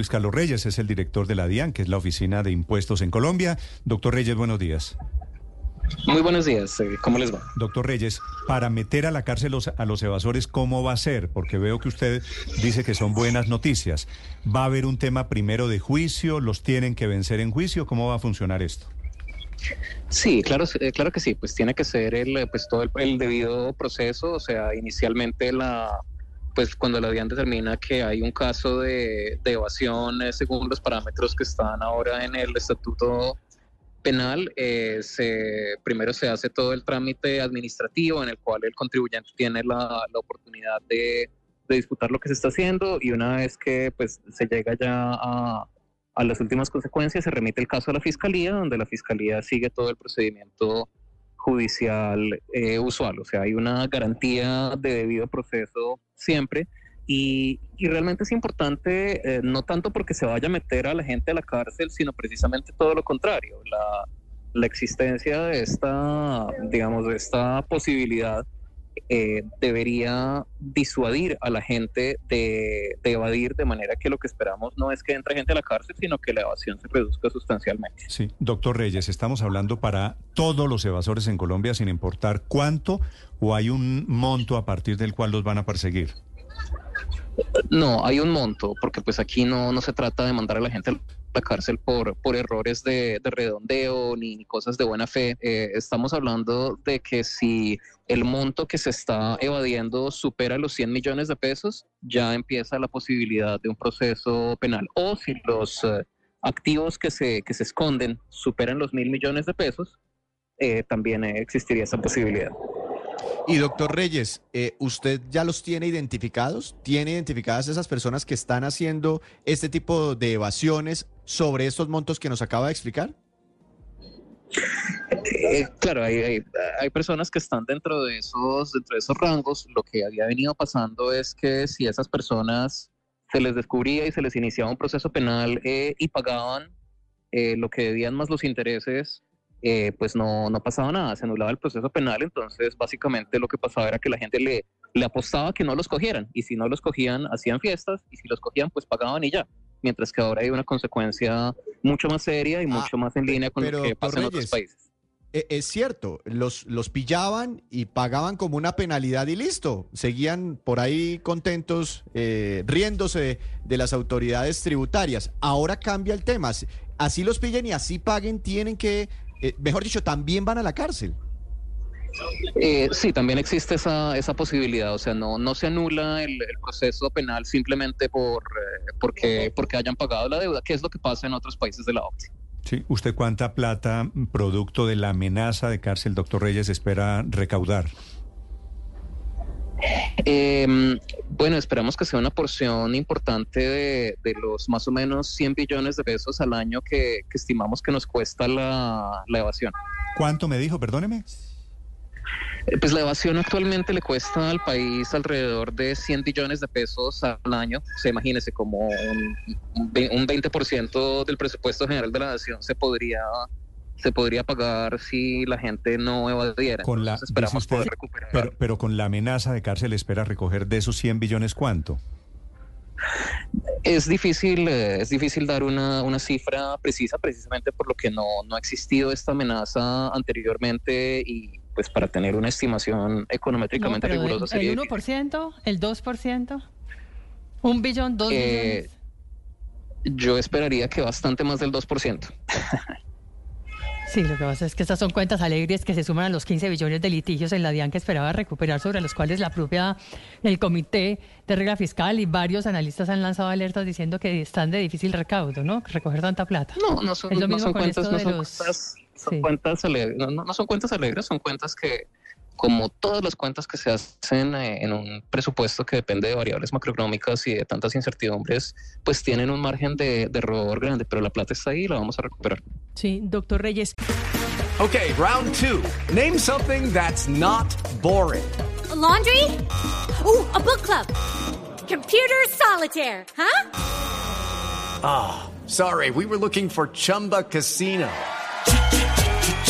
Luis Carlos Reyes es el director de la DIAN, que es la Oficina de Impuestos en Colombia. Doctor Reyes, buenos días. Muy buenos días, eh, ¿cómo les va? Doctor Reyes, para meter a la cárcel los- a los evasores, ¿cómo va a ser? Porque veo que usted dice que son buenas noticias. ¿Va a haber un tema primero de juicio? ¿Los tienen que vencer en juicio? ¿Cómo va a funcionar esto? Sí, claro, eh, claro que sí, pues tiene que ser el, pues todo el, el debido proceso, o sea, inicialmente la, pues cuando la DIAN determina que hay un caso de, evasión eh, según los parámetros que están ahora en el estatuto penal, eh, se, primero se hace todo el trámite administrativo en el cual el contribuyente tiene la, oportunidad de, de disputar lo que se está haciendo y una vez que pues se llega ya a, a las últimas consecuencias se remite el caso a la fiscalía, donde la fiscalía sigue todo el procedimiento judicial eh, usual. O sea, hay una garantía de debido proceso siempre. Y, y realmente es importante, eh, no tanto porque se vaya a meter a la gente a la cárcel, sino precisamente todo lo contrario. La, la existencia de esta, digamos, de esta posibilidad eh, debería disuadir a la gente de, de evadir de manera que lo que esperamos no es que entre gente a la cárcel, sino que la evasión se reduzca sustancialmente. Sí, doctor Reyes, estamos hablando para todos los evasores en Colombia, sin importar cuánto, o hay un monto a partir del cual los van a perseguir. No, hay un monto, porque pues aquí no, no se trata de mandar a la gente a la cárcel por, por errores de, de redondeo ni, cosas de buena fe. Eh, estamos hablando de que si el monto que se está evadiendo supera los 100 millones de pesos, ya empieza la posibilidad de un proceso penal. O si los eh, activos que se, que se esconden superan los mil millones de pesos, eh, también existiría esa posibilidad. Y doctor Reyes, ¿usted ya los tiene identificados? ¿Tiene identificadas esas personas que están haciendo este tipo de evasiones sobre estos montos que nos acaba de explicar? Eh, claro, hay, hay, personas que están dentro de esos, dentro de esos rangos. Lo que había venido pasando es que si esas personas se les descubría y se les iniciaba un proceso penal eh, y pagaban eh, lo que debían más los intereses, pues no, no pasaba nada, se anulaba el proceso penal. Entonces, básicamente lo que pasaba era que la gente le, le apostaba que no los cogieran y si no los cogían, hacían fiestas y si los cogían, pues pagaban y ya. Mientras que ahora hay una consecuencia mucho más seria y Ah, mucho más en línea con pero, lo que pasa en otros países. Eh, es cierto, los, los pillaban y pagaban como una penalidad y listo. Seguían por ahí contentos, eh, riéndose de las autoridades tributarias. Ahora cambia el tema. Así los pillen y así paguen, tienen que, eh, mejor dicho, también van a la cárcel. Eh, sí, también existe esa, esa posibilidad, o sea, no, no se anula el, el proceso penal simplemente por, eh, porque, porque hayan pagado la deuda, que es lo que pasa en otros países de la OCDE. Sí, ¿usted cuánta plata, producto de la amenaza de cárcel, doctor Reyes, espera recaudar? Eh, bueno, esperamos que sea una porción importante de, de, los más o menos 100 billones de pesos al año que, que estimamos que nos cuesta la, la evasión. ¿Cuánto me dijo? Perdóneme. Eh, Pues la evasión actualmente le cuesta al país alrededor de 100 billones de pesos al año. O sea, imagínese como un, un 20% del presupuesto general de la nación se podría se podría pagar si la gente no evadiera. Con la, Entonces esperamos usted, poder recuperar. Pero, pero con la amenaza de cárcel espera recoger de esos 100 billones cuánto? Es difícil, eh, es difícil dar una, una, cifra precisa precisamente por lo que no, no ha existido esta amenaza anteriormente y pues para tener una estimación econométricamente no, rigurosa el, sería el 1%, el 2%, un billón, dos eh, billones. Yo esperaría que bastante más del 2%. Sí, lo que pasa es que estas son cuentas alegres que se suman a los 15 billones de litigios en la DIAN que esperaba recuperar, sobre los cuales la propia, el Comité de Regla Fiscal y varios analistas han lanzado alertas diciendo que están de difícil recaudo, ¿no? Recoger tanta plata. No, no son, no son cuentas, no son, los... cuentas, son sí. cuentas alegres, no, no, son cuentas alegres, son cuentas que, como todas las cuentas que se hacen eh, en un presupuesto que depende de variables macroeconómicas y de tantas incertidumbres, pues tienen un margen de, de error grande, pero la plata está ahí y la vamos a recuperar. Sí, doctor Reyes. Ok, round two. Name something that's not boring. A laundry? Ooh, a book club. Computer solitaire, huh? Ah, oh, sorry, we were looking for Chumba Casino.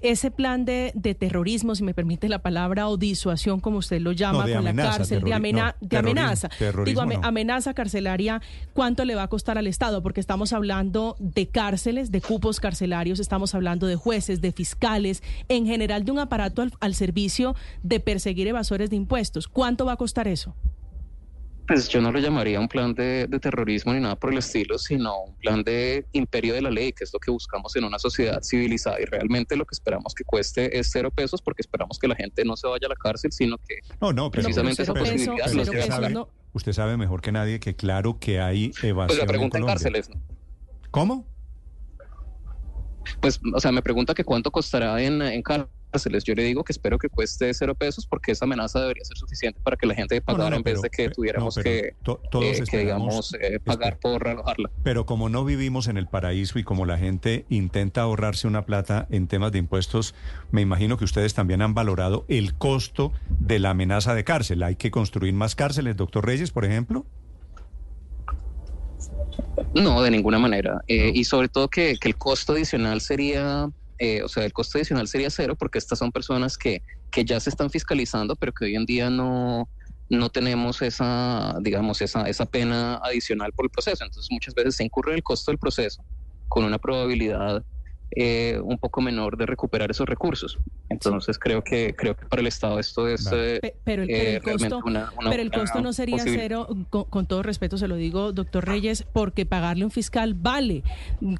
Ese plan de, de, terrorismo, si me permite la palabra, o disuasión, como usted lo llama, no, con amenaza, la cárcel, de, amena no, de amenaza. Digo, no. amenaza carcelaria, ¿cuánto le va a costar al Estado? Porque estamos hablando de cárceles, de cupos carcelarios, estamos hablando de jueces, de fiscales, en general de un aparato al, al servicio de perseguir evasores de impuestos. ¿Cuánto va a costar eso? Pues yo no lo llamaría un plan de, de, terrorismo ni nada por el estilo, sino un plan de imperio de la ley, que es lo que buscamos en una sociedad civilizada. Y realmente lo que esperamos que cueste es cero pesos, porque esperamos que la gente no se vaya a la cárcel, sino que no, no, pero, precisamente pero, esa posibilidad pero lo usted, sabe, no. usted sabe mejor que nadie que claro que hay evasión Pues la pregunta en, en cárceles, ¿no? ¿Cómo? Pues, o sea, me pregunta que cuánto costará en, en cárceles. Yo le digo que espero que cueste cero pesos porque esa amenaza debería ser suficiente para que la gente pagara no, no, en vez de que tuviéramos que, to- todos eh, que, digamos, eh, pagar por alojarla. Pero como no vivimos en el paraíso y como la gente intenta ahorrarse una plata en temas de impuestos, me imagino que ustedes también han valorado el costo de la amenaza de cárcel. ¿Hay que construir más cárceles, doctor Reyes, por ejemplo? No, de ninguna manera. Eh, y sobre todo que, que el costo adicional sería, eh, o sea, el costo adicional sería cero porque estas son personas que, que ya se están fiscalizando, pero que hoy en día no, no tenemos esa, digamos, esa, esa pena adicional por el proceso. Entonces muchas veces se incurre el costo del proceso con una probabilidad eh, un poco menor de recuperar esos recursos. Entonces creo que creo que para el Estado esto es eh, Pe- Pero el, eh, pero el realmente costo, una- una pero el costo no sería cero, con, con todo respeto se lo digo, doctor Reyes, porque pagarle un fiscal vale,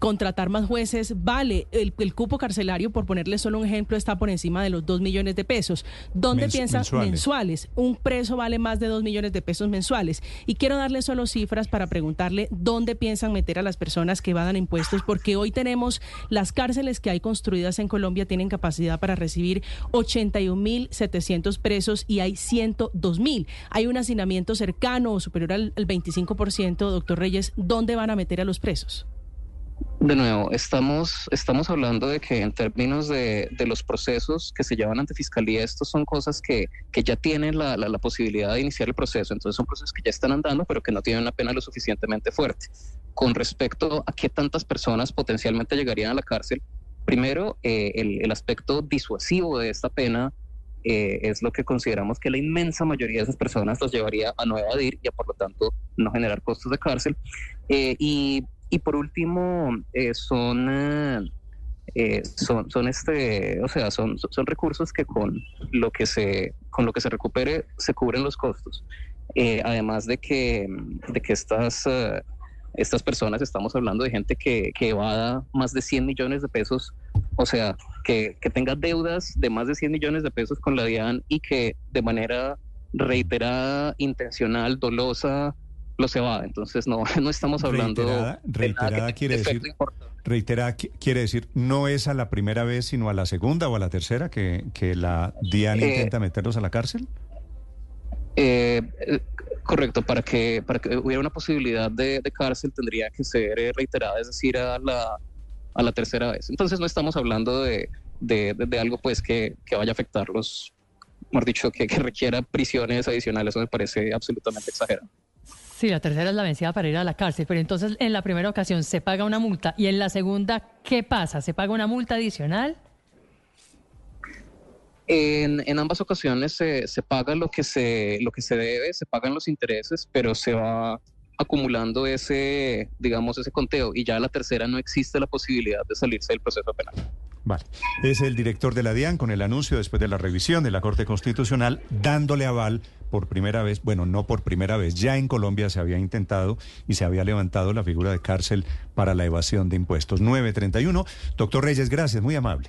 contratar más jueces vale, el, el cupo carcelario, por ponerle solo un ejemplo, está por encima de los dos millones de pesos. ¿Dónde Mens- piensan mensuales. mensuales? Un preso vale más de dos millones de pesos mensuales. Y quiero darle solo cifras para preguntarle dónde piensan meter a las personas que evadan impuestos, porque hoy tenemos las cárceles que hay construidas en Colombia tienen capacidad para recibir 81.700 presos y hay 102.000. Hay un hacinamiento cercano o superior al, al 25%, doctor Reyes. ¿Dónde van a meter a los presos? De nuevo, estamos, estamos hablando de que en términos de, de los procesos que se llevan ante fiscalía, estos son cosas que, que ya tienen la, la, la posibilidad de iniciar el proceso. Entonces son procesos que ya están andando, pero que no tienen una pena lo suficientemente fuerte. Con respecto a qué tantas personas potencialmente llegarían a la cárcel, primero, eh, el, el aspecto disuasivo de esta pena eh, es lo que consideramos que la inmensa mayoría de esas personas los llevaría a no evadir y a por lo tanto no generar costos de cárcel. Eh, y, y por último, son, son, son este, o sea, son, son recursos que con lo que se, con lo que se recupere se cubren los costos. Además de que, de que estas, estas personas, estamos hablando de gente que, que evada más de 100 millones de pesos, o sea, que, que tenga deudas de más de 100 millones de pesos con la DIAN y que de manera reiterada, intencional, dolosa, los evada. Entonces no, no estamos hablando Reiterada- de nada reiterada que quiere decir- importante. Reitera, qui- quiere decir, no es a la primera vez, sino a la segunda o a la tercera que, que la DIAN Eh, intenta meterlos a la cárcel. Eh, correcto, para que, para que hubiera una posibilidad de, cárcel tendría que ser eh, reiterada, es decir, a la, a la tercera vez. Entonces no estamos hablando de- de algo pues que, que vaya a afectarlos, mejor dicho, que, que requiera prisiones adicionales, eso me parece absolutamente exagerado. Sí, la tercera es la vencida para ir a la cárcel, pero entonces en la primera ocasión se paga una multa y en la segunda, ¿qué pasa? ¿Se paga una multa adicional? En, ambas ocasiones se, se paga lo que se, lo que se debe, se pagan los intereses, pero se va acumulando ese, digamos, ese conteo y ya la tercera no existe la posibilidad de salirse del proceso penal. Vale. Es el director de la DIAN con el anuncio después de la revisión de la Corte Constitucional dándole aval por primera vez, bueno, no por primera vez, ya en Colombia se había intentado y se había levantado la figura de cárcel para la evasión de impuestos. 931. Doctor Reyes, gracias, muy amable.